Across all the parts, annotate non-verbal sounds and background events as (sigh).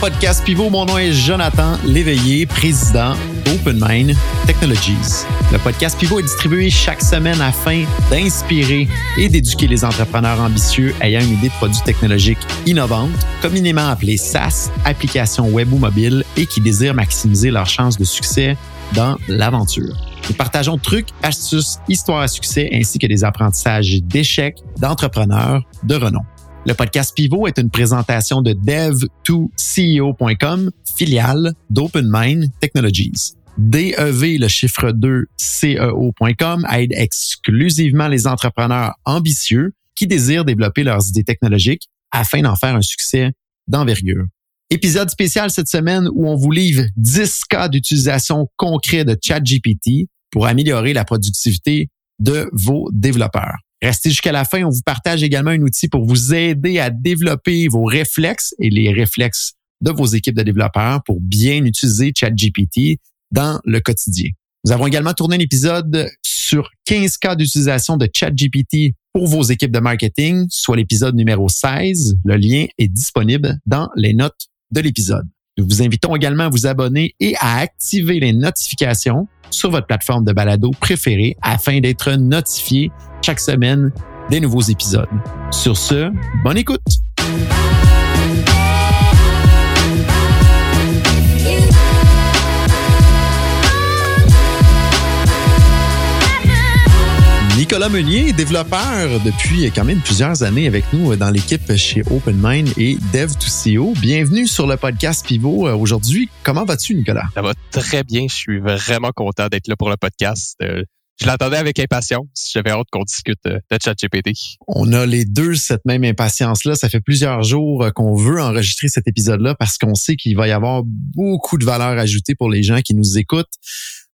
podcast Pivot. Mon nom est Jonathan Léveillé, président d'OpenMind Technologies. Le podcast Pivot est distribué chaque semaine afin d'inspirer et d'éduquer les entrepreneurs ambitieux ayant une idée de produit technologique innovante, communément appelée SaaS, application web ou mobile, et qui désirent maximiser leurs chances de succès dans l'aventure. Nous partageons trucs, astuces, histoires à succès ainsi que des apprentissages d'échecs d'entrepreneurs de renom. Le podcast Pivot est une présentation de dev2ceo.com, filiale d'OpenMind Technologies. DEV, le chiffre 2, CEO.com aide exclusivement les entrepreneurs ambitieux qui désirent développer leurs idées technologiques afin d'en faire un succès d'envergure. Épisode spécial cette semaine où on vous livre 10 cas d'utilisation concrets de ChatGPT pour améliorer la productivité de vos développeurs. Restez jusqu'à la fin. On vous partage également un outil pour vous aider à développer vos réflexes et les réflexes de vos équipes de développeurs pour bien utiliser ChatGPT dans le quotidien. Nous avons également tourné un épisode sur 15 cas d'utilisation de ChatGPT pour vos équipes de marketing, soit l'épisode numéro 16. Le lien est disponible dans les notes de l'épisode. Nous vous invitons également à vous abonner et à activer les notifications sur votre plateforme de balado préférée afin d'être notifié chaque semaine des nouveaux épisodes. Sur ce, bonne écoute! Nicolas Meunier, développeur depuis quand même plusieurs années avec nous dans l'équipe chez OpenMind et Dev2CO. Bienvenue sur le podcast Pivot. Aujourd'hui, comment vas-tu, Nicolas? Ça va très bien. Je suis vraiment content d'être là pour le podcast. Euh, je l'attendais avec impatience. J'avais hâte qu'on discute euh, de ChatGPT. On a les deux cette même impatience-là. Ça fait plusieurs jours euh, qu'on veut enregistrer cet épisode-là parce qu'on sait qu'il va y avoir beaucoup de valeur ajoutée pour les gens qui nous écoutent.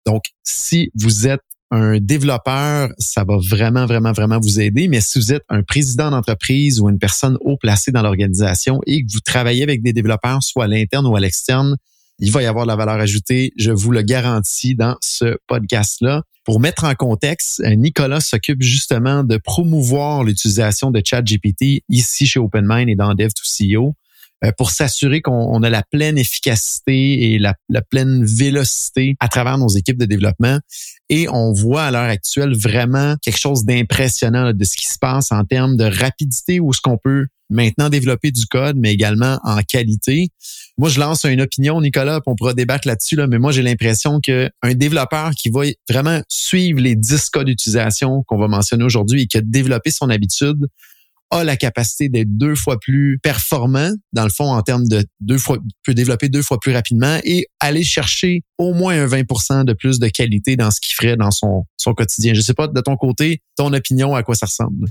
Donc, si vous êtes un développeur, ça va vraiment, vraiment, vraiment vous aider. Mais si vous êtes un président d'entreprise ou une personne haut placée dans l'organisation et que vous travaillez avec des développeurs, soit à l'interne ou à l'externe, il va y avoir de la valeur ajoutée, je vous le garantis, dans ce podcast-là. Pour mettre en contexte, Nicolas s'occupe justement de promouvoir l'utilisation de ChatGPT ici chez OpenMind et dans Dev2CEO. Euh, pour s'assurer qu'on a la pleine efficacité et la, pleine vélocité à travers nos équipes de développement. Et on voit à l'heure actuelle vraiment quelque chose d'impressionnant de ce qui se passe en termes de rapidité ou ce qu'on peut maintenant développer du code, mais également en qualité. Moi, je lance une opinion, Nicolas, on pourra débattre là-dessus, là, mais moi, j'ai l'impression qu'un développeur qui va vraiment suivre les 10 cas d'utilisation qu'on va mentionner aujourd'hui et qui a développé son habitude a la capacité d'être deux fois plus performant, dans le fond, en termes de deux fois, peut développer deux fois plus rapidement et aller chercher au moins un 20 de plus de qualité dans ce qu'il ferait dans son, son quotidien. Je sais pas, de ton côté, ton opinion, à quoi ça ressemble?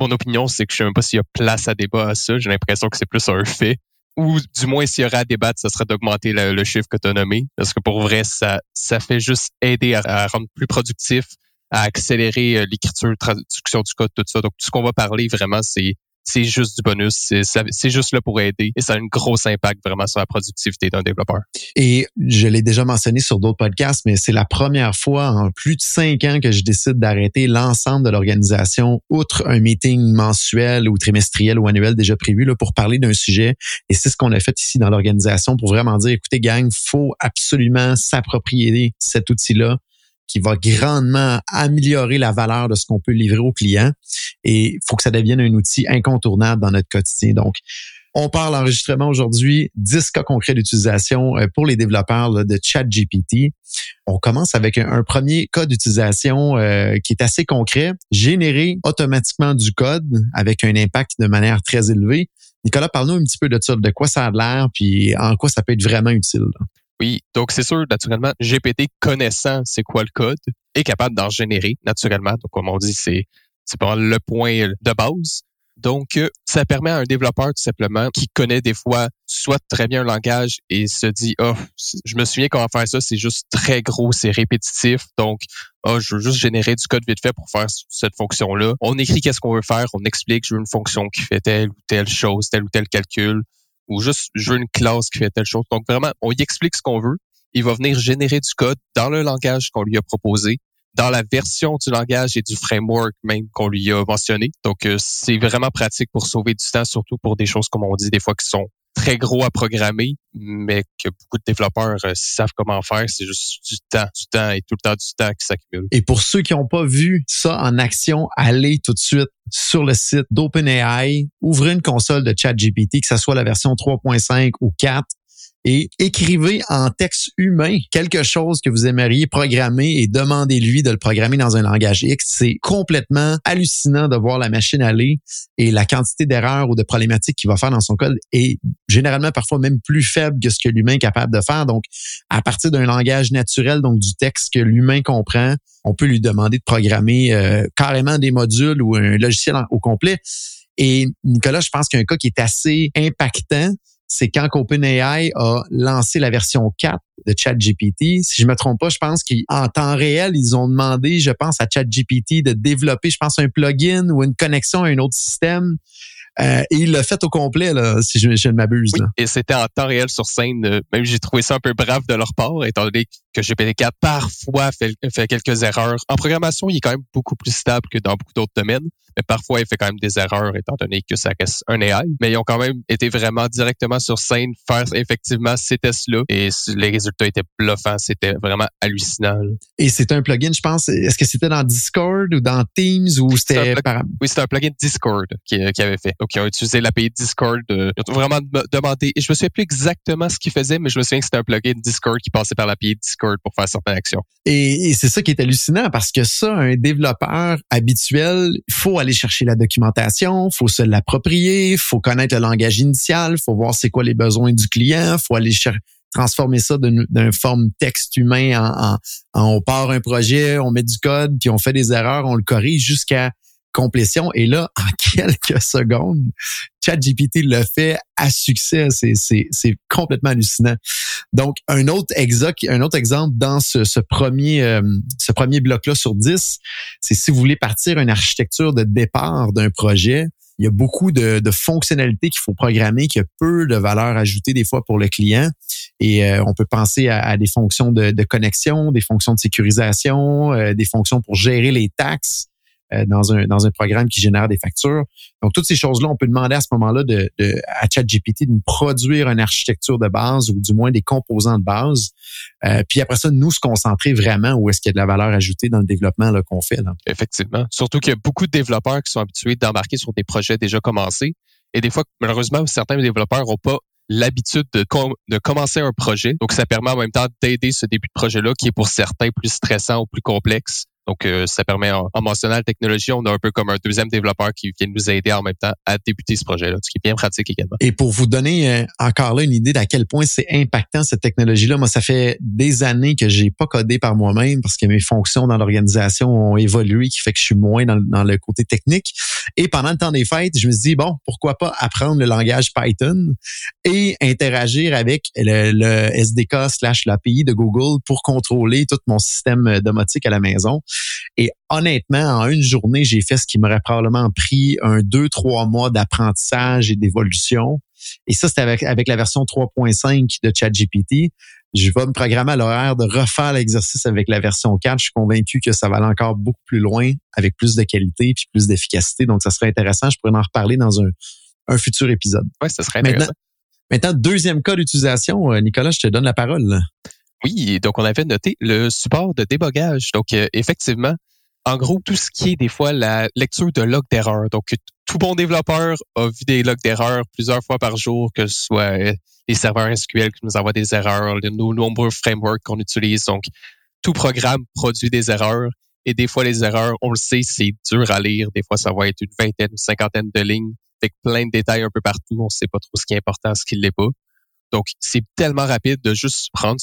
mon opinion, c'est que je sais même pas s'il y a place à débat à ça. J'ai l'impression que c'est plus un fait. Ou du moins, s'il y aurait à débattre, ce serait d'augmenter le, chiffre que tu as nommé. Parce que pour vrai, ça, ça fait juste aider à, à rendre plus productif, à accélérer euh, l'écriture, traduction du code, tout ça. Donc, tout ce qu'on va parler vraiment, c'est c'est juste du bonus, c'est juste là pour aider et ça a un gros impact vraiment sur la productivité d'un développeur. Et je l'ai déjà mentionné sur d'autres podcasts, mais c'est la première fois en plus de cinq ans que je décide d'arrêter l'ensemble de l'organisation, outre un meeting mensuel ou trimestriel ou annuel déjà prévu là, pour parler d'un sujet. Et c'est ce qu'on a fait ici dans l'organisation pour vraiment dire, écoutez, gang, faut absolument s'approprier cet outil-là qui va grandement améliorer la valeur de ce qu'on peut livrer aux clients. Et il faut que ça devienne un outil incontournable dans notre quotidien. Donc, on parle enregistrement aujourd'hui, 10 cas concrets d'utilisation euh, pour les développeurs de ChatGPT. On commence avec un, premier cas d'utilisation euh, qui est assez concret, générer automatiquement du code avec un impact de manière très élevée. Nicolas, parle-nous un petit peu de ça, de quoi ça a l'air, puis en quoi ça peut être vraiment utile. Oui, donc c'est sûr, naturellement, GPT connaissant c'est quoi le code est capable d'en générer naturellement. Donc, comme on dit, c'est c'est pas le point de base. Donc, euh, ça permet à un développeur tout simplement qui connaît des fois soit très bien un langage et se dit oh je me souviens comment faire ça c'est juste très gros c'est répétitif donc oh je veux juste générer du code vite fait pour faire cette fonction là on écrit qu'est-ce qu'on veut faire on explique je veux une fonction qui fait telle ou telle chose tel ou tel calcul ou juste je veux une classe qui fait telle chose. Donc vraiment, on y explique ce qu'on veut. Il va venir générer du code dans le langage qu'on lui a proposé, dans la version du langage et du framework même qu'on lui a mentionné. Donc euh, c'est vraiment pratique pour sauver du temps, surtout pour des choses comme on dit des fois qui sont très gros à programmer, mais que beaucoup de développeurs euh, savent comment faire. C'est juste du temps, du temps et tout le temps du temps qui s'accumule. Et pour ceux qui n'ont pas vu ça en action, allez tout de suite sur le site d'OpenAI, ouvrez une console de ChatGPT, que ce soit la version 3.5 ou 4, et écrivez en texte humain quelque chose que vous aimeriez programmer et demandez-lui de le programmer dans un langage X. C'est complètement hallucinant de voir la machine aller et la quantité d'erreurs ou de problématiques qu'il va faire dans son code est généralement parfois même plus faible que ce que l'humain est capable de faire. Donc, à partir d'un langage naturel, donc du texte que l'humain comprend, on peut lui demander de programmer euh, carrément des modules ou un logiciel au complet. Et Nicolas, je pense qu'un cas qui est assez impactant, c'est quand OpenAI a lancé la version 4 de ChatGPT. Si je me trompe pas, je pense qu'en temps réel, ils ont demandé, je pense, à ChatGPT de développer, je pense, un plugin ou une connexion à un autre système euh, et il l'a fait au complet, là, si je, je ne m'abuse. Oui, et c'était en temps réel sur scène. Euh, même j'ai trouvé ça un peu brave de leur part, étant donné que GPT-4 parfois fait, fait quelques erreurs. En programmation, il est quand même beaucoup plus stable que dans beaucoup d'autres domaines, mais parfois il fait quand même des erreurs, étant donné que ça reste un AI. Mais ils ont quand même été vraiment directement sur scène faire effectivement ces tests-là, et les résultats étaient bluffants. C'était vraiment hallucinant. Et c'est un plugin, je pense. Est-ce que c'était dans Discord ou dans Teams ou c'était par... Oui, c'était un plugin Discord qui, qui avait fait qui ont utilisé l'API Discord. Euh, ils ont vraiment demandé, et je me souviens plus exactement ce qu'ils faisaient, mais je me souviens que c'était un plugin Discord qui passait par l'API Discord pour faire certaines actions. Et, c'est ça qui est hallucinant parce que ça, un développeur habituel, il faut aller chercher la documentation, faut se l'approprier, faut connaître le langage initial, faut voir c'est quoi les besoins du client, faut aller transformer ça d'une forme texte humain en, en, on part un projet, on met du code, puis on fait des erreurs, on le corrige jusqu'à complétion. Et là, en (laughs) quelques secondes, ChatGPT le fait à succès. C'est complètement hallucinant. Donc, un autre, exemple, un autre exemple dans ce, ce premier, euh, ce premier bloc-là sur 10, c'est si vous voulez partir une architecture de départ d'un projet, il y a beaucoup de, de fonctionnalités qu'il faut programmer, qui a peu de valeur ajoutée des fois pour le client. Et euh, on peut penser à, des fonctions de, de, connexion, des fonctions de sécurisation, euh, des fonctions pour gérer les taxes. Euh, dans un dans un programme qui génère des factures. Donc toutes ces choses-là, on peut demander à ce moment-là de, de à ChatGPT de nous produire une architecture de base ou du moins des composants de base. Euh, puis après ça, nous se concentrer vraiment où est-ce qu'il y a de la valeur ajoutée dans le développement qu'on fait. Là. Effectivement. Surtout qu'il y a beaucoup de développeurs qui sont habitués d'embarquer sur des projets déjà commencés. Et des fois, malheureusement, certains développeurs n'ont pas l'habitude de, de commencer un projet. Donc, ça permet en même temps d'aider ce début de projet-là qui est pour certains plus stressant ou plus complexe donc, euh, ça permet, en, mentionnant la technologie, on a un peu comme un deuxième développeur qui vient nous aider en même temps à débuter ce projet-là, ce qui est bien pratique également. Et pour vous donner euh, encore là une idée d'à quel point c'est impactant cette technologie-là, moi, ça fait des années que j'ai pas codé par moi-même parce que mes fonctions dans l'organisation ont évolué, qui fait que je suis moins dans, dans, le côté technique. Et pendant le temps des fêtes, je me suis dit, bon, pourquoi pas apprendre le langage Python et interagir avec le, le SDK slash l'API de Google pour contrôler tout mon système domotique à la maison. Et honnêtement, en une journée, j'ai fait ce qui m'aurait probablement pris un deux, trois mois d'apprentissage et d'évolution. Et ça, c'était avec, avec la version 3.5 de ChatGPT. Je vais me programmer à l'horaire de refaire l'exercice avec la version 4. Je suis convaincu que ça va aller encore beaucoup plus loin avec plus de qualité puis plus d'efficacité. Donc, ça serait intéressant. Je pourrais en reparler dans un, un futur épisode. Oui, ça serait intéressant. Maintenant, maintenant, deuxième cas d'utilisation, euh, Nicolas, je te donne la parole. Oui, donc on avait noté le support de débogage. Donc euh, effectivement, en gros, tout ce qui est des fois la lecture de logs d'erreur. Donc tout bon développeur a vu des logs d'erreur plusieurs fois par jour, que ce soit euh, les serveurs SQL qui nous envoient des erreurs, nos nombreux frameworks qu'on utilise. Donc tout programme produit des erreurs. Et des fois, les erreurs, on le sait, c'est dur à lire. Des fois, ça va être une vingtaine, une cinquantaine de lignes avec plein de détails un peu partout. On ne sait pas trop ce qui est important, ce qui ne l'est pas. Donc, c'est tellement rapide de juste prendre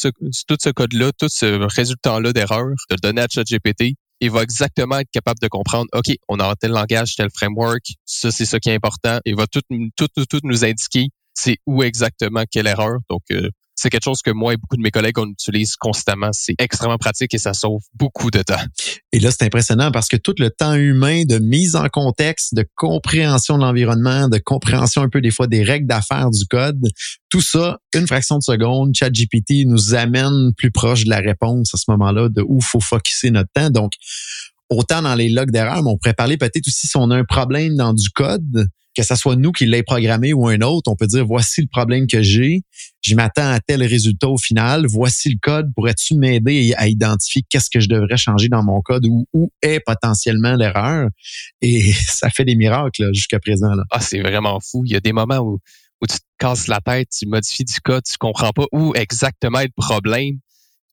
tout ce code-là, tout ce résultat-là d'erreur, de le donner à ChatGPT. Il va exactement être capable de comprendre, OK, on a tel langage, tel framework, ça, c'est ce qui est important. Il va tout, tout, tout, tout nous indiquer c'est où exactement quelle erreur. Donc, euh, c'est quelque chose que moi et beaucoup de mes collègues, on utilise constamment. C'est extrêmement pratique et ça sauve beaucoup de temps. Et là, c'est impressionnant parce que tout le temps humain de mise en contexte, de compréhension de l'environnement, de compréhension un peu des fois des règles d'affaires du code, tout ça, une fraction de seconde, ChatGPT nous amène plus proche de la réponse à ce moment-là, de où faut focuser notre temps. Donc, autant dans les logs d'erreur, mais on pourrait parler peut-être aussi si on a un problème dans du code, que ce soit nous qui l'ayons programmé ou un autre, on peut dire voici le problème que j'ai, je m'attends à tel résultat au final, voici le code, pourrais-tu m'aider à identifier qu'est-ce que je devrais changer dans mon code ou où est potentiellement l'erreur? Et (laughs) ça fait des miracles jusqu'à présent. Ah, c'est vraiment fou. Il y a des moments où, où tu te casses la tête, tu modifies du code, tu comprends pas où exactement est le problème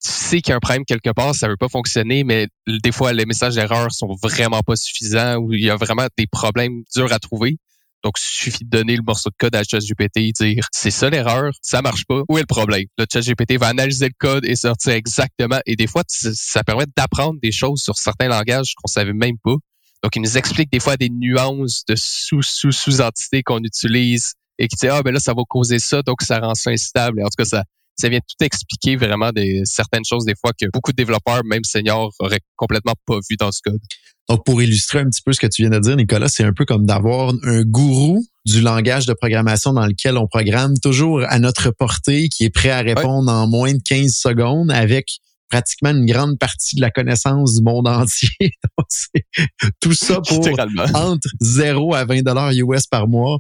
tu sais qu'il y a un problème quelque part, ça veut pas fonctionner, mais des fois, les messages d'erreur sont vraiment pas suffisants ou il y a vraiment des problèmes durs à trouver. Donc, il suffit de donner le morceau de code à ChatGPT et dire c'est ça l'erreur, ça marche pas, où est le problème? Le ChatGPT va analyser le code et sortir exactement. Et des fois, ça permet d'apprendre des choses sur certains langages qu'on savait même pas. Donc, il nous explique des fois des nuances de sous-sous-sous-entités qu'on utilise et qui dit ah ben là ça va causer ça donc ça rend ça instable. En tout cas, ça ça vient tout expliquer vraiment des certaines choses des fois que beaucoup de développeurs, même seniors, auraient complètement pas vu dans ce code. Donc, pour illustrer un petit peu ce que tu viens de dire, Nicolas, c'est un peu comme d'avoir un gourou du langage de programmation dans lequel on programme toujours à notre portée, qui est prêt à répondre en moins de 15 secondes avec pratiquement une grande partie de la connaissance du monde entier. (laughs) tout ça pour entre 0 à 20 dollars US par mois.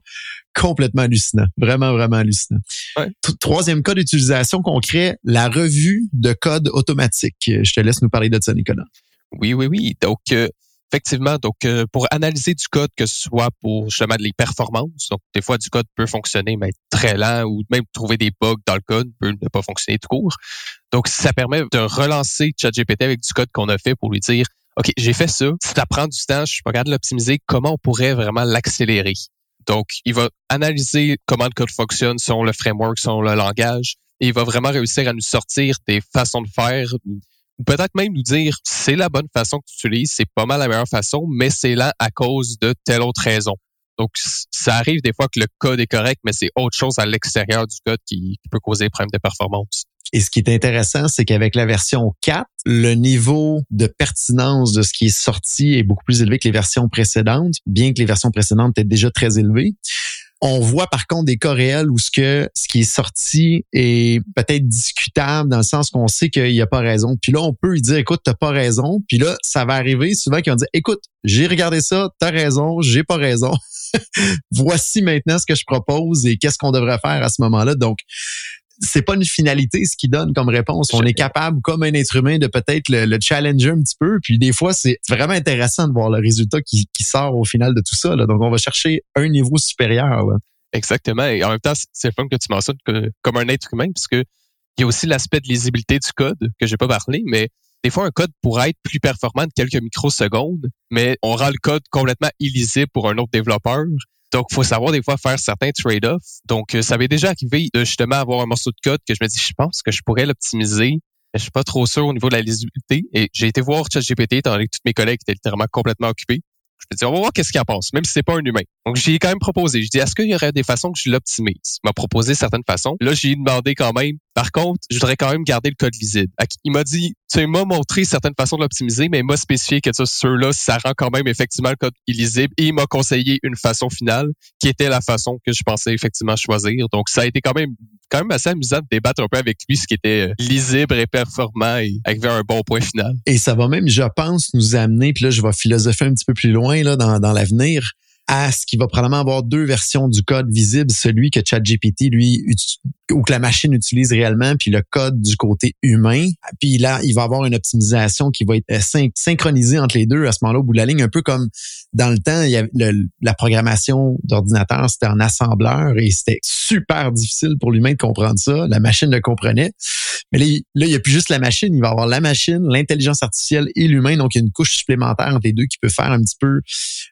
Complètement hallucinant. Vraiment, vraiment hallucinant. Troisième cas d'utilisation concret, la revue de code automatique. Je te laisse nous parler de ça, Nicolas. Oui, oui, oui. Donc, euh, effectivement, donc euh, pour analyser du code, que ce soit pour justement les performances, donc des fois du code peut fonctionner mais être très lent ou même trouver des bugs dans le code peut ne pas fonctionner tout court. Donc ça permet de relancer ChatGPT avec du code qu'on a fait pour lui dire OK, j'ai fait ça, ça prend du temps, je suis pas capable de l'optimiser, comment on pourrait vraiment l'accélérer Donc il va analyser comment le code fonctionne selon le framework, selon le langage et il va vraiment réussir à nous sortir des façons de faire peut-être même nous dire c'est la bonne façon que tu utilises, c'est pas mal la meilleure façon, mais c'est là à cause de telle autre raison. Donc, ça arrive des fois que le code est correct, mais c'est autre chose à l'extérieur du code qui, peut causer des problèmes de performance. Et ce qui est intéressant, c'est qu'avec la version 4, le niveau de pertinence de ce qui est sorti est beaucoup plus élevé que les versions précédentes, bien que les versions précédentes étaient déjà très élevées. On voit par contre des cas réels où ce que ce qui est sorti est peut-être discutable dans le sens qu'on sait qu'il n'y a pas raison. Puis là, on peut lui dire, écoute, t'as pas raison. Puis là, ça va arriver souvent qu'ils vont dire, écoute, j'ai regardé ça, t'as raison, j'ai pas raison. (laughs) Voici maintenant ce que je propose et qu'est-ce qu'on devrait faire à ce moment-là. Donc, c'est pas une finalité ce qui donne comme réponse. On est capable, comme un être humain, de peut-être le, challenger un petit peu. Puis des fois, c'est vraiment intéressant de voir le résultat qui, sort au final de tout ça. Donc, on va chercher un niveau supérieur. Exactement. Et en même temps, c'est le fun que tu mentionnes comme un être humain, parce que il y a aussi l'aspect de lisibilité du code que j'ai pas parlé, mais des fois, un code pourrait être plus performant de quelques microsecondes, mais on rend le code complètement illisible pour un autre développeur. Donc, faut savoir des fois faire certains trade-offs. Donc, euh, ça avait déjà arrivé de justement avoir un morceau de code que je me dis, je pense que je pourrais l'optimiser. Je suis pas trop sûr au niveau de la lisibilité. Et j'ai été voir ChatGPT, étant donné que tous mes collègues étaient littéralement complètement occupés. Je me dis, on va voir qu'est-ce qu'il en pense, même si c'est pas un humain. Donc, j'ai quand même proposé. Je dis, est-ce qu'il y aurait des façons que je l'optimise? Il m'a proposé certaines façons. Là, j'ai demandé quand même. Par contre, je voudrais quand même garder le code lisible. Il m'a dit, tu m'as montré certaines façons de l'optimiser, mais il m'a spécifié que ceux-là, ça rend quand même effectivement le code illisible et il m'a conseillé une façon finale qui était la façon que je pensais effectivement choisir. Donc, ça a été quand même quand même assez amusant de débattre un peu avec lui ce qui était euh, lisible et performant et arriver à un bon point final. Et ça va même, je pense, nous amener, puis là, je vais philosopher un petit peu plus loin là, dans, dans l'avenir, à ce qui va probablement avoir deux versions du code visible, celui que ChatGPT, lui, ou que la machine utilise réellement, puis le code du côté humain. Puis là, il va avoir une optimisation qui va être euh, synchronisée entre les deux à ce moment-là au bout de la ligne, un peu comme dans le temps, il y avait la programmation d'ordinateur, c'était en assembleur et c'était super difficile pour l'humain de comprendre ça. La machine le comprenait. Mais là, il n'y a plus juste la machine, il va avoir la machine, l'intelligence artificielle et l'humain. Donc, il y a une couche supplémentaire entre les deux qui peut faire un petit peu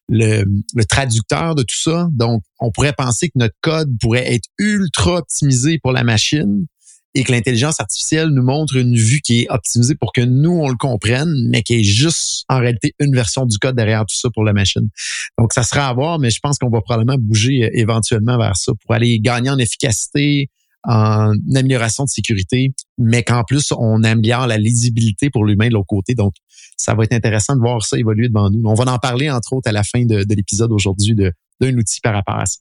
le, le traducteur de tout ça. Donc, on pourrait penser que notre code pourrait être ultra optimisé pour la machine et que l'intelligence artificielle nous montre une vue qui est optimisée pour que nous, on le comprenne, mais qui est juste en réalité une version du code derrière tout ça pour la machine. Donc, ça sera à voir, mais je pense qu'on va probablement bouger euh, éventuellement vers ça pour aller gagner en efficacité, en amélioration de sécurité, mais qu'en plus, on améliore la lisibilité pour l'humain de l'autre côté. Donc, ça va être intéressant de voir ça évoluer devant nous. On va en parler, entre autres, à la fin de, de l'épisode aujourd'hui d'un outil par rapport à ça.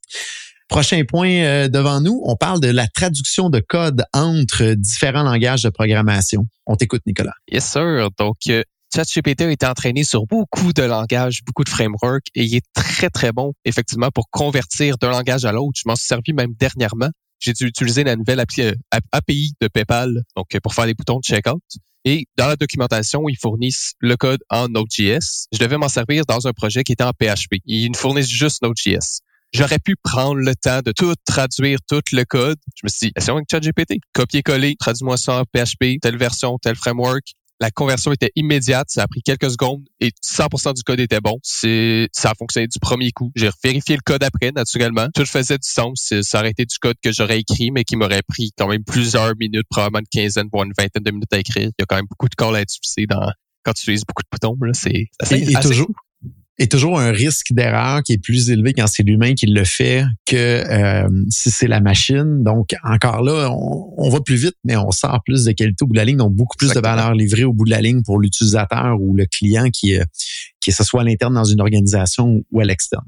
Prochain point euh, devant nous, on parle de la traduction de code entre différents langages de programmation. On t'écoute, Nicolas. Yes, sir. Donc, euh, ChatGPT a été entraîné sur beaucoup de langages, beaucoup de frameworks et il est très, très bon, effectivement, pour convertir d'un langage à l'autre. Je m'en suis servi même dernièrement. J'ai dû utiliser la nouvelle API euh, de PayPal, donc pour faire les boutons de checkout. Et dans la documentation, ils fournissent le code en Node.js. Je devais m'en servir dans un projet qui était en PHP. Ils fournissent juste Node.js. J'aurais pu prendre le temps de tout traduire, tout le code. Je me suis dit, c'est avec ChatGPT. Copier-coller, traduis-moi ça en PHP, telle version, tel framework. La conversion était immédiate, ça a pris quelques secondes et 100% du code était bon. C'est, ça a fonctionné du premier coup. J'ai vérifié le code après, naturellement. Tout faisait du sens. Ça aurait été du code que j'aurais écrit, mais qui m'aurait pris quand même plusieurs minutes, probablement une quinzaine, voire une vingtaine de minutes à écrire. Il y a quand même beaucoup de calls à utiliser dans, quand tu utilises beaucoup de boutons, là. C'est, assez, toujours, est toujours un risque d'erreur qui est plus élevé quand c'est l'humain qui le fait que euh, si c'est la machine. Donc, encore là, on, va plus vite, mais on sort plus de qualité au bout de la ligne, donc beaucoup plus de valeur livrée au bout de la ligne pour l'utilisateur ou le client qui, qui ce soit à l'interne dans une organisation ou à l'externe.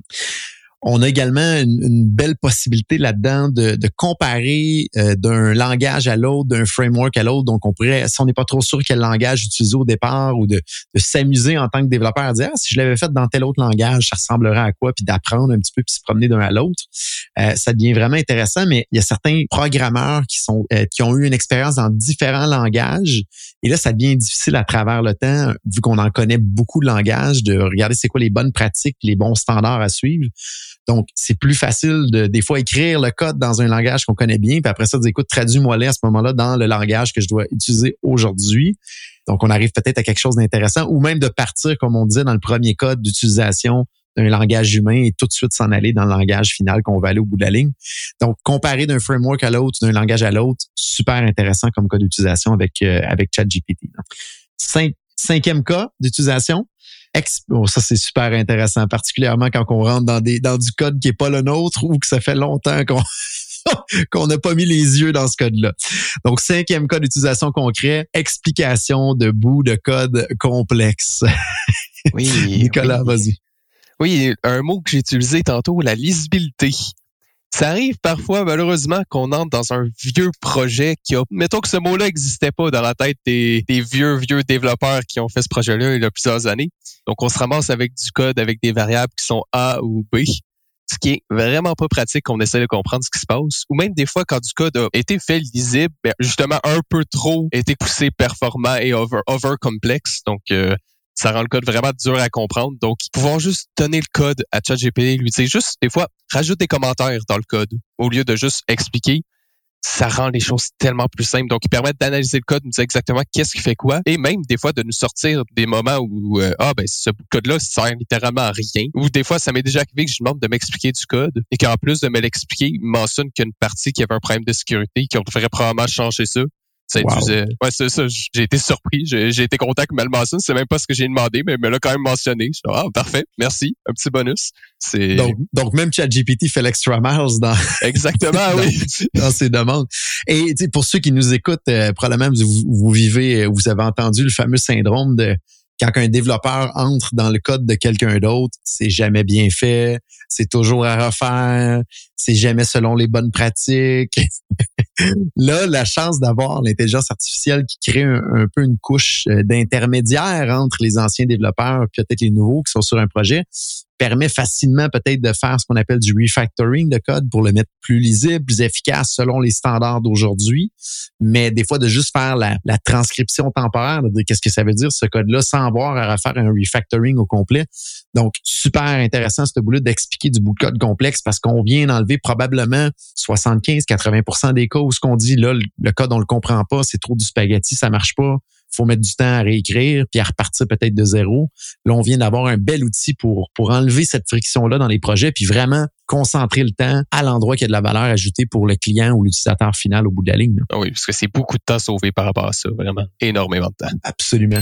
On a également une, belle possibilité là-dedans de, comparer euh, d'un langage à l'autre, d'un framework à l'autre. Donc, on pourrait, si on n'est pas trop sûr quel langage utiliser au départ ou de, s'amuser en tant que développeur à dire ah, si je l'avais fait dans tel autre langage, ça ressemblerait à quoi, puis d'apprendre un petit peu, puis se promener d'un à l'autre. Euh, ça devient vraiment intéressant, mais il y a certains programmeurs qui sont euh, qui ont eu une expérience dans différents langages. Et là, ça devient difficile à travers le temps, vu qu'on en connaît beaucoup de langages, de regarder c'est quoi les bonnes pratiques, les bons standards à suivre. Donc, c'est plus facile de des fois écrire le code dans un langage qu'on connaît bien, puis après ça, dire écoute, traduis-moi-les à ce moment-là dans le langage que je dois utiliser aujourd'hui. Donc, on arrive peut-être à quelque chose d'intéressant, ou même de partir, comme on disait dans le premier code d'utilisation d'un langage humain et tout de suite s'en aller dans le langage final qu'on va aller au bout de la ligne. Donc, comparer d'un framework à l'autre, d'un langage à l'autre, super intéressant comme code d'utilisation avec, euh, avec ChatGPT. cinquième cas d'utilisation, Oh, ça, c'est super intéressant, particulièrement quand on rentre dans, des, dans du code qui est pas le nôtre ou que ça fait longtemps qu'on (laughs) qu'on n'a pas mis les yeux dans ce code-là. Donc, cinquième code d'utilisation concret, explication de bout de code complexe. Oui. (laughs) Nicolas, vas-y. Oui, un mot que j'ai utilisé tantôt, la lisibilité. Ça arrive parfois, malheureusement, qu'on entre dans un vieux projet qui a, mettons que ce mot-là n'existait pas dans la tête des, vieux, vieux développeurs qui ont fait ce projet-là il y a plusieurs années. Donc, on se ramasse avec du code avec des variables qui sont A ou B, ce qui est vraiment pas pratique qu'on essaie de comprendre ce qui se passe. Ou même des fois, quand du code a été fait lisible, ben, justement un peu trop, été poussé performant et over, over complexe. Donc, euh, ça rend le code vraiment dur à comprendre. Donc, pouvoir juste donner le code à ChatGPT, lui dire juste, des fois, rajoute des commentaires dans le code au lieu de juste expliquer. Ça rend les choses tellement plus simples. Donc, il permet d'analyser le code, de nous dire exactement qu'est-ce qui fait quoi, et même des fois de nous sortir des moments où euh, ah ben ce code-là sert littéralement à rien. Ou des fois, ça m'est déjà arrivé que je demande de m'expliquer du code et qu'en plus de me l'expliquer, il mentionne qu'il y a une partie qui avait un problème de sécurité, qu'on devrait probablement changer ça. Ça Ouais, c'est ça. J'ai été surpris. J'ai été content que me le mentionne. C'est même pas ce que j'ai demandé, mais il me l'a quand même mentionné. ah, parfait. Merci. Un petit bonus. C'est. Donc, donc, même ChatGPT fait l'extra miles dans. (laughs) Exactement, (laughs) oui. Dans ses demandes. Et, pour ceux qui nous écoutent, euh, probablement, vous, vous vivez, vous avez entendu le fameux syndrome de quand un développeur entre dans le code de quelqu'un d'autre, c'est jamais bien fait, c'est toujours à refaire, c'est jamais selon les bonnes pratiques. (laughs) Là, la chance d'avoir l'intelligence artificielle qui crée un, peu une couche euh, d'intermédiaire entre les anciens développeurs et peut-être les nouveaux qui sont sur un projet, permet facilement peut-être de faire ce qu'on appelle du refactoring de code pour le mettre plus lisible, plus efficace selon les standards d'aujourd'hui. Mais des fois, de juste faire la, transcription temporaire, de qu'est-ce que ça veut dire ce code-là sans avoir à refaire un refactoring au complet. Donc, super intéressant ce boulot d'expliquer du bout de code complexe parce qu'on vient d'enlever probablement 75-80% des cas où ce qu'on dit là, le code, on le comprend pas, c'est trop du spaghetti, ça marche pas faut mettre du temps à réécrire puis à repartir peut-être de zéro. Là, on vient d'avoir un bel outil pour, pour enlever cette friction-là dans les projets puis vraiment concentrer le temps à l'endroit qui a de la valeur ajoutée pour le client ou l'utilisateur final au bout de la ligne. Ah oui, parce que c'est beaucoup de temps sauvé par rapport à ça, vraiment. Énormément de temps. Absolument.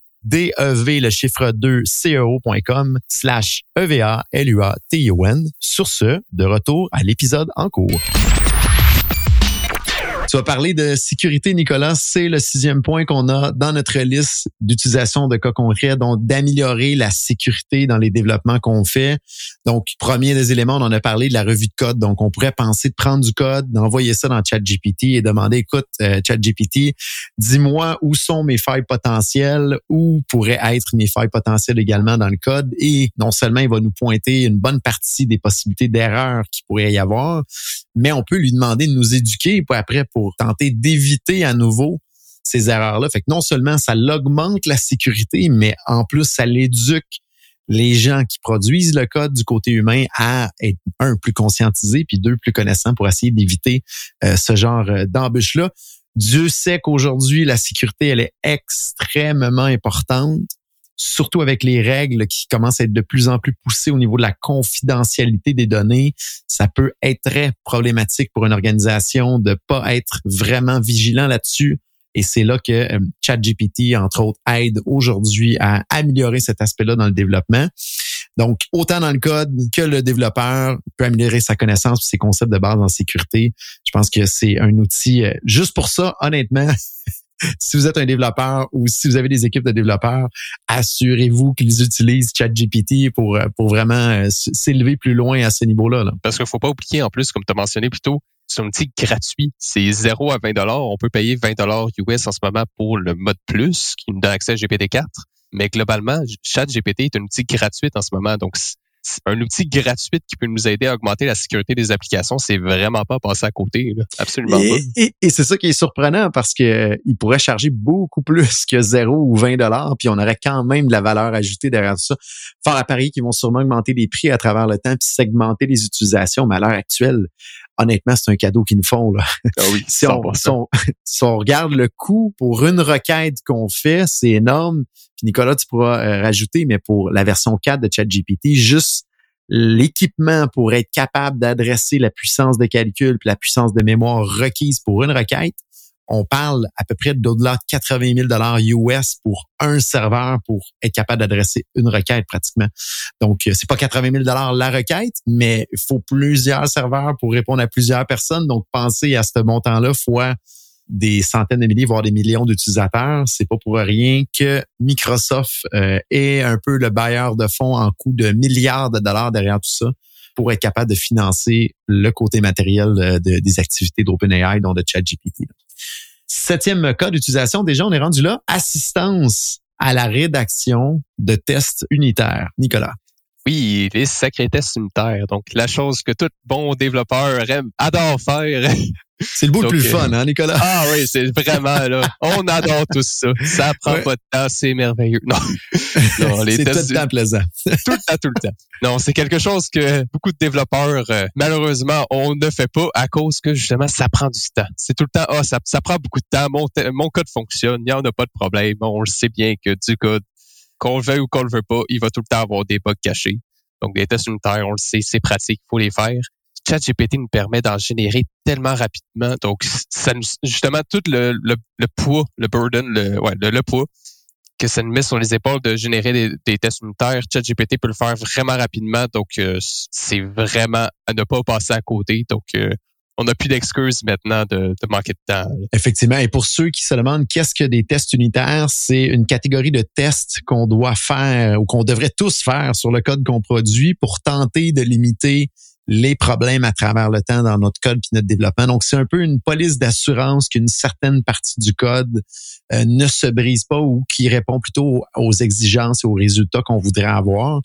DEV, le chiffre 2, CEO.com slash EVA, L-U-A-T-I-O-N. Sur ce, de retour à l'épisode en cours. Tu vas parler de sécurité, Nicolas. C'est le sixième point qu'on a dans notre liste d'utilisation de cas concrets, donc d'améliorer la sécurité dans les développements qu'on fait. Donc, premier des éléments, on en a parlé de la revue de code. Donc, on pourrait penser de prendre du code, d'envoyer ça dans ChatGPT et demander, écoute, euh, ChatGPT, dis-moi où sont mes failles potentielles, où pourraient être mes failles potentielles également dans le code. Et non seulement il va nous pointer une bonne partie des possibilités d'erreurs qui pourrait y avoir, mais on peut lui demander de nous éduquer pour après pour tenter d'éviter à nouveau ces erreurs-là. Fait que non seulement ça augmente la sécurité, mais en plus ça l'éduque les gens qui produisent le code du côté humain à être un plus conscientisés puis deux plus connaissants pour essayer d'éviter euh, ce genre euh, d'embûche-là. Dieu sait qu'aujourd'hui la sécurité elle est extrêmement importante surtout avec les règles qui commencent à être de plus en plus poussées au niveau de la confidentialité des données, ça peut être très problématique pour une organisation de pas être vraiment vigilant là-dessus. Et c'est là que euh, ChatGPT, entre autres, aide aujourd'hui à améliorer cet aspect-là dans le développement. Donc, autant dans le code que le développeur peut améliorer sa connaissance ses concepts de base en sécurité. Je pense que c'est un outil, euh, juste pour ça, honnêtement, (laughs) si vous êtes un développeur ou si vous avez des équipes de développeurs, assurez-vous qu'ils utilisent ChatGPT pour, euh, pour vraiment euh, s'élever plus loin à ce niveau-là. Là. Parce qu'il faut pas oublier, en plus, comme tu as mentionné plus tôt, c'est un outil gratuit. C'est 0 à 20 On peut payer 20 US en ce moment pour le mode plus qui nous donne accès à GPT-4. Mais globalement, ChatGPT est un outil gratuit en ce moment. Donc, un outil gratuit qui peut nous aider à augmenter la sécurité des applications, c'est vraiment pas passer à côté, absolument et, pas. Et, c'est ça qui est surprenant parce que euh, il pourrait charger beaucoup plus que 0 ou 20 dollars, puis on aurait quand même de la valeur ajoutée derrière ça. Fort à Paris qui vont sûrement augmenter les prix à travers le temps puis segmenter les utilisations, mais à l'heure actuelle, honnêtement, c'est un cadeau qu'ils nous font. Là. Ah oui, (laughs) si, on, si, on, regarde le coût pour une requête qu'on fait, c'est énorme. Puis Nicolas, tu pourras euh, rajouter, mais pour la version 4 de ChatGPT, juste l'équipement pour être capable d'adresser la puissance de calcul puis la puissance de mémoire requise pour une requête, on parle à peu près d'au-delà de 80 000 dollars US pour un serveur pour être capable d'adresser une requête pratiquement. Donc, euh, c'est pas 80 000 dollars la requête, mais il faut plusieurs serveurs pour répondre à plusieurs personnes. Donc, pensez à ce montant-là fois des centaines de milliers, voire des millions d'utilisateurs. C'est pas pour rien que Microsoft euh, est un peu le bailleur de fonds en coût de milliards de dollars derrière tout ça pour être capable de financer le côté matériel euh, des activités d'OpenAI, dont de ChatGPT. Septième cas d'utilisation, déjà, on est rendu là. Assistance à la rédaction de tests unitaires. Nicolas. Oui, les sacrés tests unitaires. Donc, la chose que tout bon développeur aime, adore faire. (laughs) C'est le bout le plus euh, fun, hein, Nicolas? Ah oui, c'est vraiment, là. On adore tout ça. Ça prend pas de temps, c'est merveilleux. Non. (laughs) non les c'est tout le temps plaisant. (laughs) tout le temps, tout le temps. Non, c'est quelque chose que beaucoup de développeurs, euh, malheureusement, on ne fait pas à cause que, justement, ça prend du temps. C'est tout le temps, ah, ça, ça prend beaucoup de temps. Mon, mon code fonctionne. Il n'y en a pas de problème. On le sait bien que du code, qu'on le veuille ou qu'on le veut pas, il va tout le temps avoir des bugs cachés. Donc, les tests unitaires, on le sait, c'est pratique, il faut les faire. ChatGPT nous permet d'en générer tellement rapidement. Donc, ça justement, tout le, le, le poids, le burden, le, ouais, le, poids que ça nous met sur les épaules de générer des, des tests unitaires, ChatGPT peut le faire vraiment rapidement. Donc, euh, c'est vraiment à ne pas passer à côté. Donc, euh, on n'a plus d'excuses maintenant de, de, manquer de temps. Effectivement. Et pour ceux qui se demandent qu'est-ce que des tests unitaires, c'est une catégorie de tests qu'on doit faire ou qu'on devrait tous faire sur le code qu'on produit pour tenter de limiter les problèmes à travers le temps dans notre code puis notre développement. Donc, c'est un peu une police d'assurance qu'une certaine partie du code euh, ne se brise pas ou qui répond plutôt aux exigences et aux résultats qu'on voudrait avoir.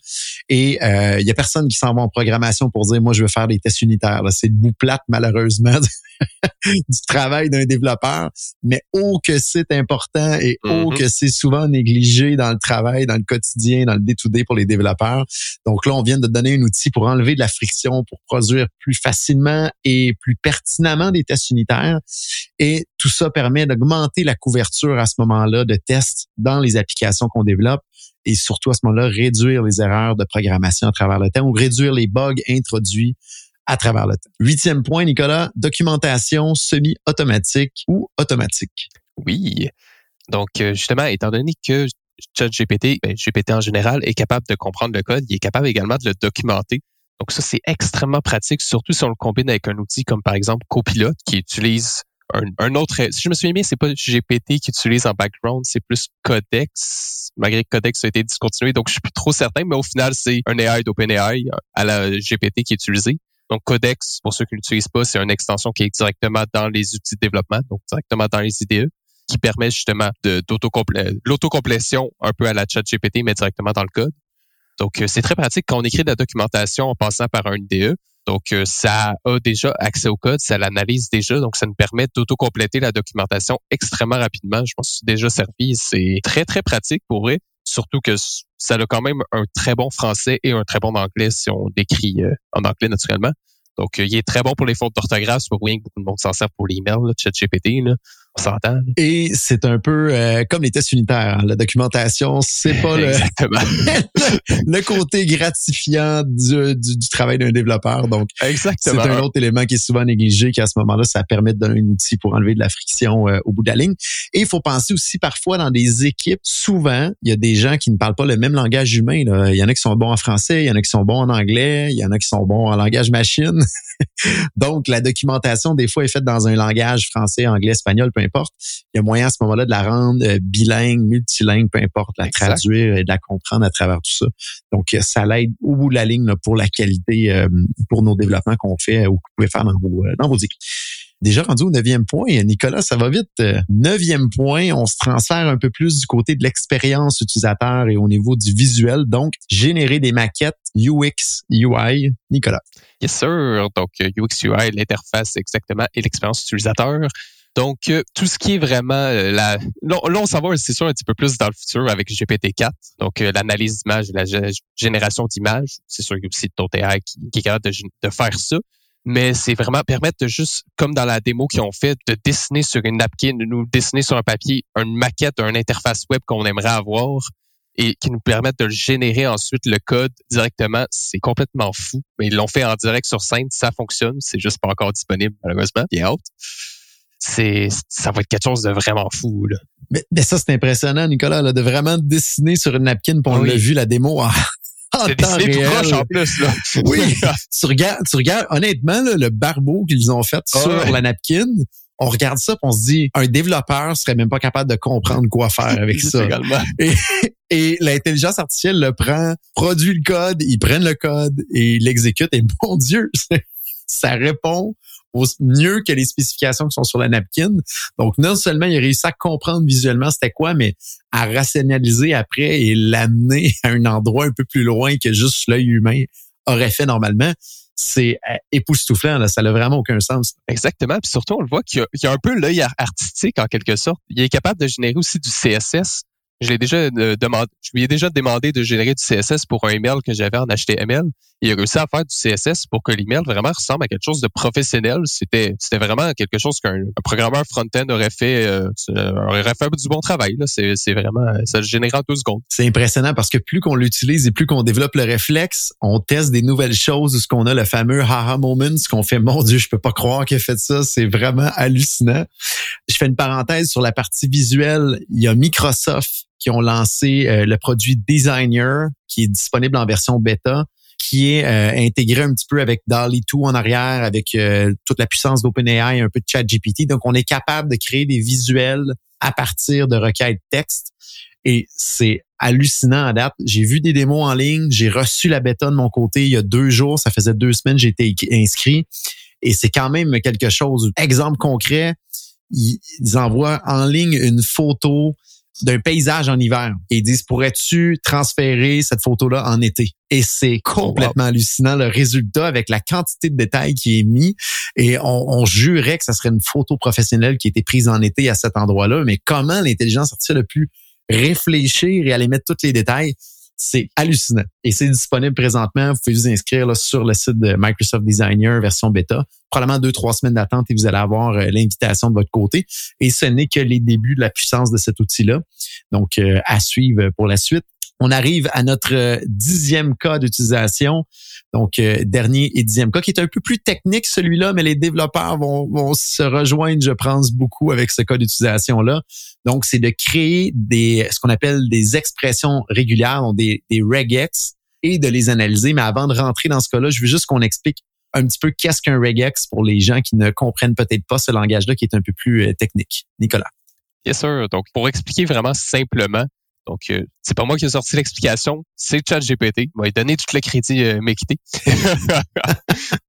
Et il euh, y a personne qui s'en va en programmation pour dire, moi, je veux faire des tests unitaires. C'est le bout plate, malheureusement, (laughs) du travail d'un développeur. Mais oh que c'est important et oh mm-hmm. que c'est souvent négligé dans le travail, dans le quotidien, dans le day-to-day pour les développeurs. Donc là, on vient de donner un outil pour enlever de la friction, pour produire plus facilement et plus pertinemment des tests unitaires. Et tout ça permet d'augmenter la couverture à ce moment-là de tests dans les applications qu'on développe et surtout à ce moment-là, réduire les erreurs de programmation à travers le temps ou réduire les bugs introduits à travers le temps. Huitième point, Nicolas, documentation semi-automatique ou automatique? Oui. Donc, euh, justement, étant donné que ChatGPT, ben, GPT en général, est capable de comprendre le code. Il est capable également de le documenter. Donc ça, c'est extrêmement pratique, surtout si on le combine avec un outil comme par exemple Copilot, qui utilise un, autre. Si je me souviens bien, c'est pas GPT qui utilise en background, c'est plus Codex, malgré que Codex a été discontinué. Donc je suis plus trop certain, mais au final, c'est un AI d'OpenAI à la GPT qui est utilisé. Donc, Codex, pour ceux qui ne l'utilisent pas, c'est une extension qui est directement dans les outils de développement, donc directement dans les IDE, qui permet justement de l'autocomplétion un peu à la chat GPT, mais directement dans le code. Donc, euh, c'est très pratique quand on écrit de la documentation en passant par un IDE. Donc, euh, ça a déjà accès au code, ça l'analyse déjà, donc ça nous permet d'autocompléter la documentation extrêmement rapidement. Je pense que c'est déjà servi. C'est très, très pratique pour vrai. Surtout que ça a quand même un très bon français et un très bon anglais si on décrit euh, en anglais naturellement. Donc, il est très bon pour les fautes d'orthographe. C'est pas rien que beaucoup de monde s'en sert pour l'email, ChatGPT. Là. On s'entend. Et c'est un peu euh, comme les tests unitaires. Hein. La documentation, c'est pas le, (laughs) le côté gratifiant du, du, travail d'un développeur. Donc, c'est un autre élément qui est souvent négligé, qui à ce moment-là, ça permet de donner un outil pour enlever de la friction euh, au bout de la ligne. Et il faut penser aussi parfois dans des équipes, souvent, il y a des gens qui ne parlent pas le même langage humain. Là. Il y en a qui sont bons en français, il y en a qui sont bons en anglais, il y en a qui sont bons en langage machine. (laughs) Donc, la documentation, des fois, est faite dans un langage français, anglais, espagnol, peu importe. Il y a moyen à ce moment-là de la rendre euh, bilingue, multilingue, peu importe, la traduire et de la comprendre à travers tout ça. Donc, euh, ça l'aide au bout de la ligne pour la qualité, euh, pour nos développements qu'on fait ou que vous pouvez faire dans vos, dans vos équipes. Déjà rendu au neuvième point, Nicolas, ça va vite. Neuvième point, on se transfère un peu plus du côté de l'expérience utilisateur et au niveau du visuel. Donc, générer des maquettes UX, UI. Nicolas. Yes, sir. Donc, UX, UI, l'interface exactement et l'expérience utilisateur. Donc, euh, tout ce qui est vraiment euh, la... Là, on s'en va, c'est sûr, un petit peu plus dans le futur avec GPT-4. Donc, euh, l'analyse d'image, la génération d'images. C'est sûr qu'il y a aussi ton qui, est capable de, faire ça mais c'est vraiment permettre de juste, comme dans la démo qu'ils ont fait, de dessiner sur une napkin, de nous dessiner sur un papier une maquette, une interface web qu'on aimerait avoir et qui nous permettent de générer ensuite le code directement. C'est complètement fou. Mais ils l'ont fait en direct sur scène, ça fonctionne. C'est juste pas encore disponible, malheureusement. Il out. C'est, ça va être quelque chose de vraiment fou, là. Mais, ça, c'est impressionnant, Nicolas, là, de vraiment dessiner sur une napkin, pour on l'a vu, la démo (laughs) c'est dessiné tout en plus, là. oui. (laughs) tu regardes, tu regardes, honnêtement, le barbeau qu'ils ont fait sur la napkin, on regarde ça on se dit, un développeur serait même pas capable de comprendre quoi faire avec (laughs) ça. et, et l'intelligence artificielle le prend, produit le code, ils prennent le code et ils l'exécutent. Et mon Dieu, ça répond mieux que les spécifications qui sont sur la napkin. Donc, non seulement il a réussi à comprendre visuellement c'était quoi, mais à rationaliser après et l'amener (laughs) à un endroit un peu plus loin que juste l'œil humain aurait fait normalement c'est euh, époustouflant. Là. Ça n'a vraiment aucun sens. Exactement. Puis surtout, on le voit qu'il y, a un peu l'œil artistique en quelque sorte. Il est capable de générer aussi du CSS je déjà euh, demandé, je lui ai déjà demandé de générer du CSS pour un email que j'avais en HTML. Il a réussi à faire du CSS pour que l'email vraiment ressemble à quelque chose de professionnel. C'était, c'était vraiment quelque chose qu'un programmeur front-end aurait fait, euh, aurait fait du bon travail. C'est, vraiment, ça le génère en deux secondes. C'est impressionnant parce que plus qu'on l'utilise et plus qu'on développe le réflexe, on teste des nouvelles choses, ce qu'on a le fameux haha moment, ce qu'on fait, mon Dieu, je peux pas croire qu'il a fait ça. C'est vraiment hallucinant. Je fais une parenthèse sur la partie visuelle. Il y a Microsoft qui ont lancé euh, le produit Designer, qui est disponible en version bêta, qui est euh, intégré un petit peu avec DALI 2 en arrière, avec euh, toute la puissance d'OpenAI, un peu de ChatGPT. Donc, on est capable de créer des visuels à partir de requêtes texte. Et c'est hallucinant à date. J'ai vu des démos en ligne, j'ai reçu la bêta de mon côté il y a deux jours, ça faisait deux semaines été inscrit. Et c'est quand même quelque chose. Exemple concret, ils envoient en ligne une photo d'un paysage en hiver. Et ils disent pourrais-tu transférer cette photo-là en été? Et c'est oh, complètement hallucinant le résultat avec la quantité de détails qui est mis. Et on, on jurait que ça serait une photo professionnelle qui était prise en été à cet endroit-là. Mais comment l'intelligence artificielle a pu réfléchir et aller mettre tous les détails? C'est hallucinant. Et c'est disponible présentement. Vous pouvez vous inscrire là, sur le site de Microsoft Designer version bêta. Probablement deux, trois semaines d'attente et vous allez avoir euh, l'invitation de votre côté. Et ce n'est que les débuts de la puissance de cet outil-là. Donc, euh, à suivre pour la suite. On arrive à notre dixième cas d'utilisation. Donc, dernier et dixième cas qui est un peu plus technique celui-là, mais les développeurs vont, vont se rejoindre, je pense, beaucoup avec ce cas d'utilisation-là. Donc, c'est de créer des ce qu'on appelle des expressions régulières, donc des, des regex, et de les analyser. Mais avant de rentrer dans ce cas-là, je veux juste qu'on explique un petit peu qu'est-ce qu'un regex pour les gens qui ne comprennent peut-être pas ce langage-là qui est un peu plus technique. Nicolas. Bien sûr. Donc, pour expliquer vraiment simplement, donc, euh, c'est pas moi qui ai sorti l'explication, c'est ChatGPT. Il m'a donné tout le crédit euh, m'équité. (laughs)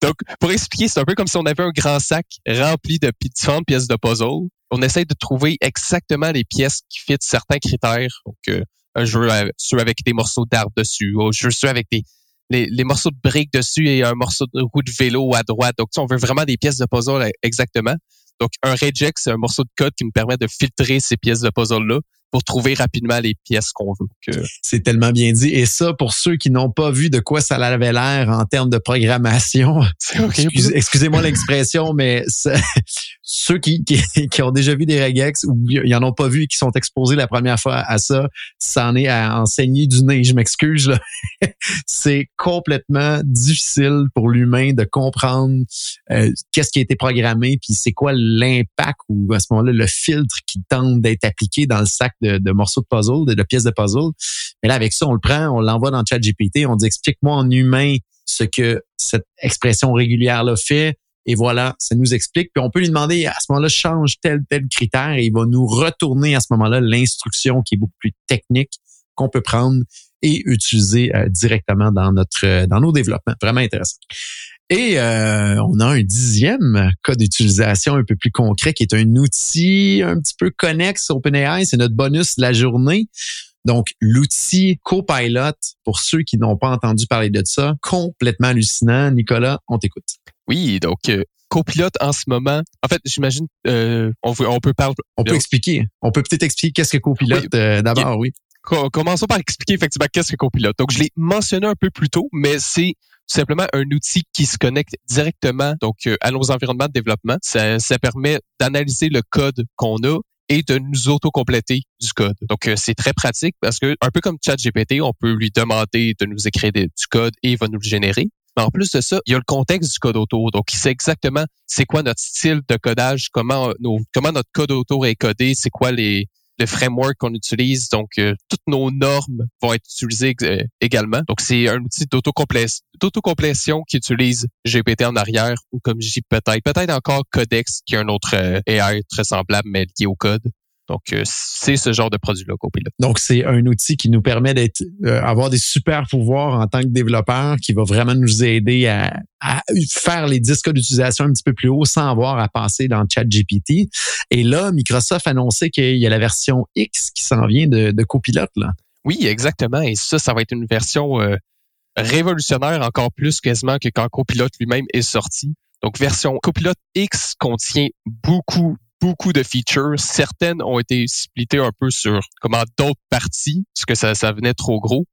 Donc, pour expliquer, c'est un peu comme si on avait un grand sac rempli de différentes pièces de puzzle. On essaie de trouver exactement les pièces qui fit certains critères. Donc, euh, un jeu ceux avec des morceaux d'arbre dessus, un jeu ceux avec des les, les, morceaux de briques dessus et un morceau de roue de vélo à droite. Donc, on veut vraiment des pièces de puzzle exactement. Donc, un regex, c'est un morceau de code qui nous permet de filtrer ces pièces de puzzle-là pour trouver rapidement les pièces qu'on veut. C'est tellement bien dit. Et ça, pour ceux qui n'ont pas vu de quoi ça avait l'air en termes de programmation, (laughs) excusez-moi l'expression, mais (laughs) ceux qui, qui, ont déjà vu des regex ou ils en ont pas vu et qui sont exposés la première fois à ça, ça en est à enseigner du nez. Je m'excuse. (laughs) C'est complètement difficile pour l'humain de comprendre euh, qu'est-ce qui a été programmé, puis c'est quoi l'impact ou à ce moment-là le filtre qui tente d'être appliqué dans le sac de, morceaux de puzzle, de, pièces de puzzle. Mais là, avec ça, on le prend, on l'envoie dans ChatGPT, on dit explique-moi en humain ce que cette expression régulière-là fait. Et voilà, ça nous explique. Puis on peut lui demander à ce moment-là, change tel, tel critère et il va nous retourner à ce moment-là l'instruction qui est beaucoup plus technique qu'on peut prendre et utiliser euh, directement dans notre euh, dans nos développements. Vraiment intéressant. Et euh, on a un dixième cas d'utilisation un peu plus concret qui est un outil un petit peu connexe OpenAI. C'est notre bonus de la journée. Donc, l'outil Copilot, pour ceux qui n'ont pas entendu parler de ça, complètement hallucinant. Nicolas, on t'écoute. Oui, donc euh, Copilot en ce moment. En fait, j'imagine euh, on, on, peut parler. On peut expliquer. On peut peut-être expliquer qu'est-ce que Copilot d'abord, oui. Commençons par expliquer effectivement qu'est-ce que Copilot. Donc, je l'ai mentionné un peu plus tôt, mais c'est simplement un outil qui se connecte directement donc euh, à nos environnements de développement. Ça, ça permet d'analyser le code qu'on a et de nous auto-compléter du code. Donc, euh, c'est très pratique parce que, un peu comme ChatGPT, on peut lui demander de nous écrire du code et il va nous le générer. Mais en plus de ça, il y a le contexte du code autour. Donc, il sait exactement c'est quoi notre style de codage, comment, nos, comment notre code autour est codé, c'est quoi les, le framework qu'on utilise. Donc, euh, toutes nos normes vont être utilisées euh, également. Donc, c'est un outil d'autocomplétion qui utilise GPT en arrière ou comme je peut-être, peut-être encore Codex qui est un autre euh, AI très semblable mais lié au code. Donc, euh, c'est ce genre de produit-là, Copilot. Donc, c'est un outil qui nous permet d'être, euh, avoir des super pouvoirs en tant que développeur, qui va vraiment nous aider à, faire les disques d'utilisation un petit peu plus haut sans avoir à passer dans ChatGPT. Et là, Microsoft a annoncé qu'il y a la version X qui s'en vient de, de Copilot. Là. Oui, exactement. Et ça, ça va être une version euh, révolutionnaire encore plus quasiment que quand Copilot lui-même est sorti. Donc, version Copilot X contient beaucoup, beaucoup de features. Certaines ont été splittées un peu sur comment d'autres parties, parce que ça, ça venait trop gros.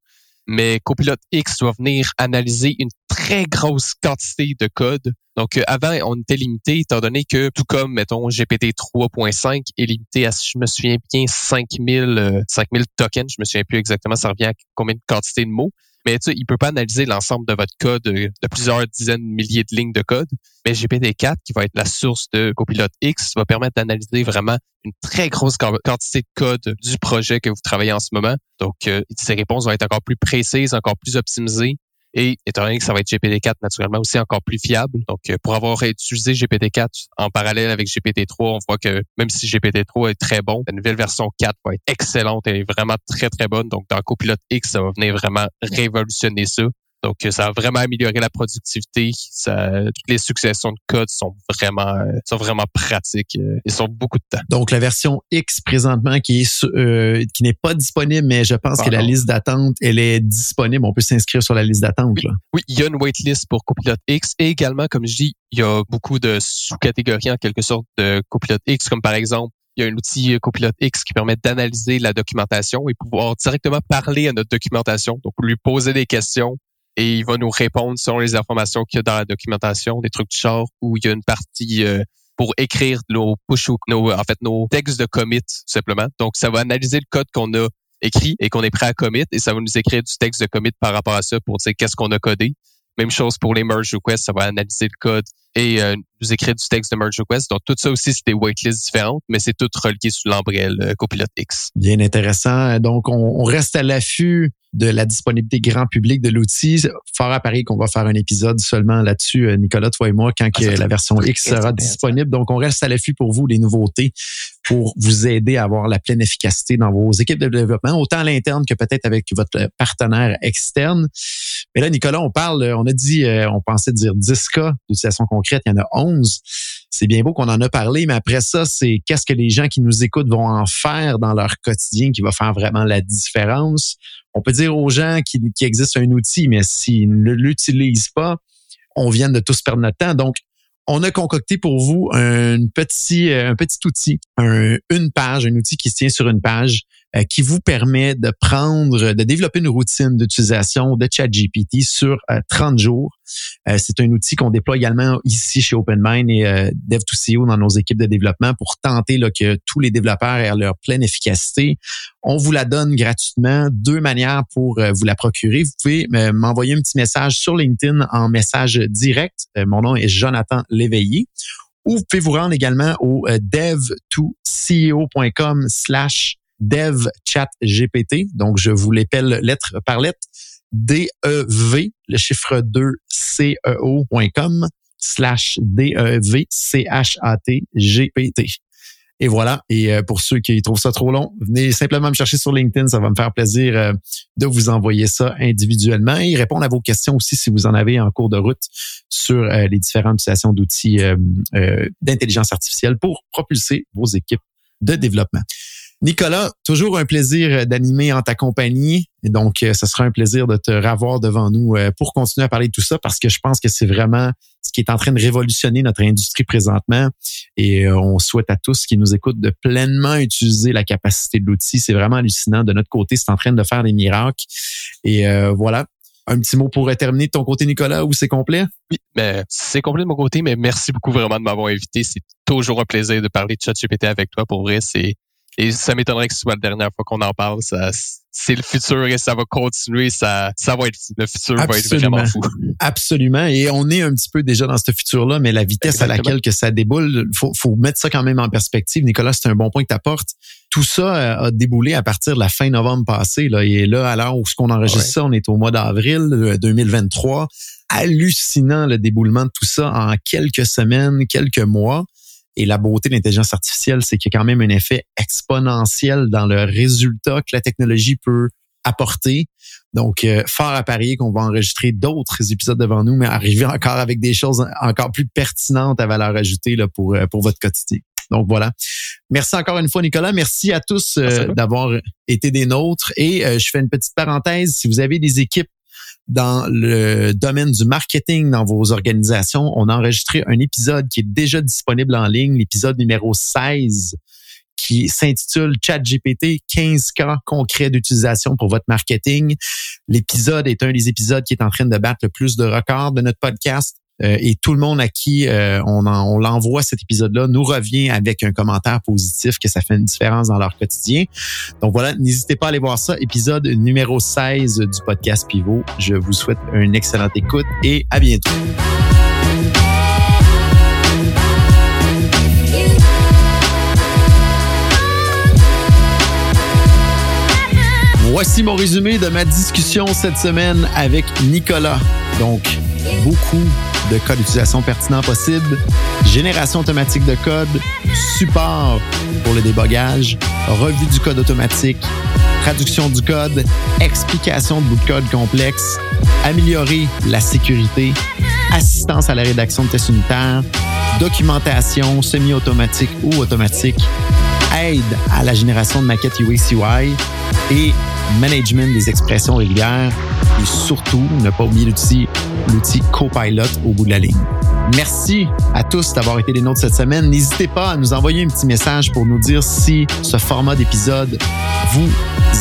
Mais Copilot X doit venir analyser une très grosse quantité de code. Donc, euh, avant, on était limité, étant donné que, tout comme, mettons, GPT 3.5 est limité à, je me souviens bien, 5000, 5000 euh, tokens. Je me souviens plus exactement, ça revient à combien de quantité de mots mais tu sais, il peut pas analyser l'ensemble de votre code euh, de plusieurs dizaines de milliers de lignes de code. Mais GPT-4, qui va être la source de Copilot X, va permettre d'analyser vraiment une très grosse quantité de code du projet que vous travaillez en ce moment. Donc, euh, ces réponses vont être encore plus précises, encore plus optimisées et étant donné que ça va être GPT-4 naturellement aussi encore plus fiable. Donc, euh, pour avoir utilisé GPT-4 en parallèle avec GPT-3, on voit que même si GPT-3 est très bon, la nouvelle version 4 va être excellente. Elle est vraiment très, très bonne. Donc, dans Copilot X, ça va venir vraiment révolutionner ça. Donc, ça a vraiment amélioré la productivité. Ça, toutes les successions de code sont vraiment, euh, sont vraiment pratiques euh, et sont beaucoup de temps. Donc, la version X présentement qui est euh, qui n'est pas disponible, mais je pense que la liste d'attente, elle est disponible. On peut s'inscrire sur la liste d'attente. Oui, oui, il y a une waitlist pour Copilot X et également, comme je dis, il y a beaucoup de sous-catégories en quelque sorte de Copilot X, comme par exemple il y a un outil Copilot X qui permet d'analyser la documentation et pouvoir directement parler à notre documentation. Donc, lui poser des questions et il va nous répondre selon les informations qu'il y a dans la documentation, des trucs du genre où il y a une partie euh, pour écrire nos push ou nos, en fait, nos textes de commit, simplement. Donc, ça va analyser le code qu'on a écrit et qu'on est prêt à commit et ça va nous écrire du texte de commit par rapport à ça pour dire qu'est-ce qu'on a codé. Même chose pour les merge requests, ça va analyser le code et euh, nous écrire du texte de merge request. Donc tout ça aussi, c'est des whitelists différentes, mais c'est tout relié sous l'embrelle euh, Copilot X. Bien intéressant. Donc on, on reste à l'affût de la disponibilité grand public de l'outil. Fort à Paris qu'on va faire un épisode seulement là-dessus, euh, Nicolas, toi et moi, quand ah, que la version X sera disponible. Donc, on reste à l'affût pour vous, les nouveautés, pour vous aider à avoir la pleine efficacité dans vos équipes de développement, autant à l'interne que peut-être avec votre partenaire externe. Mais là, Nicolas, on parle, on a dit, euh, on pensait dire 10 cas d'utilisation concrète, il y en a 11 c'est bien beau qu'on en a parlé, mais après ça, c'est qu'est-ce que les gens qui nous écoutent vont en faire dans leur quotidien qui va faire vraiment la différence. On peut dire aux gens qu'il existe un outil, mais s'ils ne l'utilisent pas, on vient de tous perdre notre temps. Donc, on a concocté pour vous un petit, un petit outil, une page, un outil qui se tient sur une page euh, qui vous permet de prendre, de développer une routine d'utilisation de ChatGPT sur 30 euh, jours. Euh, c'est un outil qu'on déploie également ici chez OpenMind et Dev2CO dans nos équipes de développement pour tenter là, que tous les développeurs aient leur pleine efficacité. On vous la donne gratuitement. Deux manières pour vous la procurer. Vous pouvez m'envoyer un petit message sur LinkedIn en message direct. mon nom est Jonathan Léveillé. Ou vous pouvez vous rendre également au dev2ceo.com slash dev chat GPT. Donc, je vous l'épelle lettre par lettre. D-E-V, le chiffre 2, C-E-O.com slash D-E-V-C-H-A-T-G-P-T. Et voilà. Et euh, pour ceux qui trouvent ça trop long, venez simplement me chercher sur LinkedIn. Ça va me faire plaisir euh, de vous envoyer ça individuellement et répondre à vos questions aussi si vous en avez en cours de route sur euh, les différentes utilisations d'outils d'intelligence artificielle pour propulser vos équipes de développement. Nicolas, toujours un plaisir d'animer en ta compagnie. Donc, euh, ce sera un plaisir de te revoir devant nous euh, pour continuer à parler de tout ça parce que je pense que c'est vraiment ce qui est en train de révolutionner notre industrie présentement. Et euh, on souhaite à tous qui nous écoutent de pleinement utiliser la capacité de l'outil. C'est vraiment hallucinant. De notre côté, c'est en train de faire des miracles. Et voilà, un petit mot pour terminer de ton côté, Nicolas, ou c'est complet? Oui, mais c'est complet de mon côté, mais merci beaucoup vraiment de m'avoir invité. C'est toujours un plaisir de parler de ChatGPT avec toi. Pour vrai, c'est et ça m'étonnerait que ce soit la dernière fois qu'on en parle. Ça, c'est le futur et ça va continuer. Ça, ça va être Le futur va être vraiment fou. Absolument. Et on est un petit peu déjà dans ce futur-là, mais la vitesse à laquelle que ça déboule, faut, faut mettre ça quand même en perspective. Nicolas, c'est un bon point que tu apportes. Tout ça euh, a déboulé à partir de la fin novembre passé. Là. Et là, à l'heure où ce qu'on enregistre ça, on est au mois d'avril 2023. Euh, Hallucinant le déboulement de tout ça en quelques semaines, quelques mois. Et la beauté de l'intelligence artificielle, c'est qu'il y a quand même un effet exponentiel dans le résultat que la technologie peut apporter. Donc, euh, fort à parier qu'on va enregistrer d'autres épisodes devant nous, mais arriver encore avec des choses encore plus pertinentes à valeur ajoutée là, pour, euh, pour votre quotidien. Donc voilà. Merci encore une fois, Nicolas. Merci à tous euh, d'avoir été des nôtres. Et je fais une petite parenthèse. Si vous avez des équipes dans le domaine du marketing dans vos organisations. On a enregistré un épisode qui est déjà disponible en ligne, l'épisode numéro 16 qui s'intitule ChatGPT 15 cas concrets d'utilisation pour votre marketing. L'épisode est un des épisodes qui est en train de battre le plus de records de notre podcast. Euh, et tout le monde à qui euh, on, on l'envoie cet épisode-là nous revient avec un commentaire positif que ça fait une différence dans leur quotidien. Donc voilà, n'hésitez pas à aller voir ça. Épisode numéro 16 du podcast Pivot. Je vous souhaite une excellente écoute et à bientôt. Voici mon résumé de ma discussion cette semaine avec Nicolas. Donc, beaucoup de code d'utilisation pertinent possible, génération automatique de code, support pour le débogage, revue du code automatique, traduction du code, explication de bout de code complexe, améliorer la sécurité, assistance à la rédaction de tests unitaires, documentation semi-automatique ou automatique, aide à la génération de maquettes UX-UI et management des expressions régulières et surtout ne pas oublier l'outil, l'outil Copilot au bout de la ligne. Merci à tous d'avoir été des nôtres cette semaine. N'hésitez pas à nous envoyer un petit message pour nous dire si ce format d'épisode vous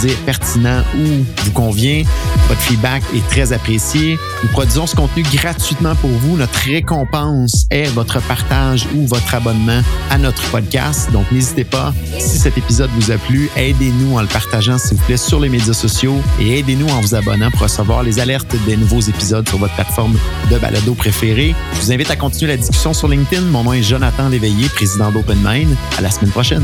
dire pertinent ou vous convient. Votre feedback est très apprécié. Nous produisons ce contenu gratuitement pour vous. Notre récompense est votre partage ou votre abonnement à notre podcast. Donc, n'hésitez pas, si cet épisode vous a plu, aidez-nous en le partageant, s'il vous plaît, sur les médias sociaux et aidez-nous en vous abonnant pour recevoir les alertes des nouveaux épisodes sur votre plateforme de balado préférée. Je vous invite à continuer la discussion sur LinkedIn. Mon nom est Jonathan Léveillé, président d'OpenMind. À la semaine prochaine.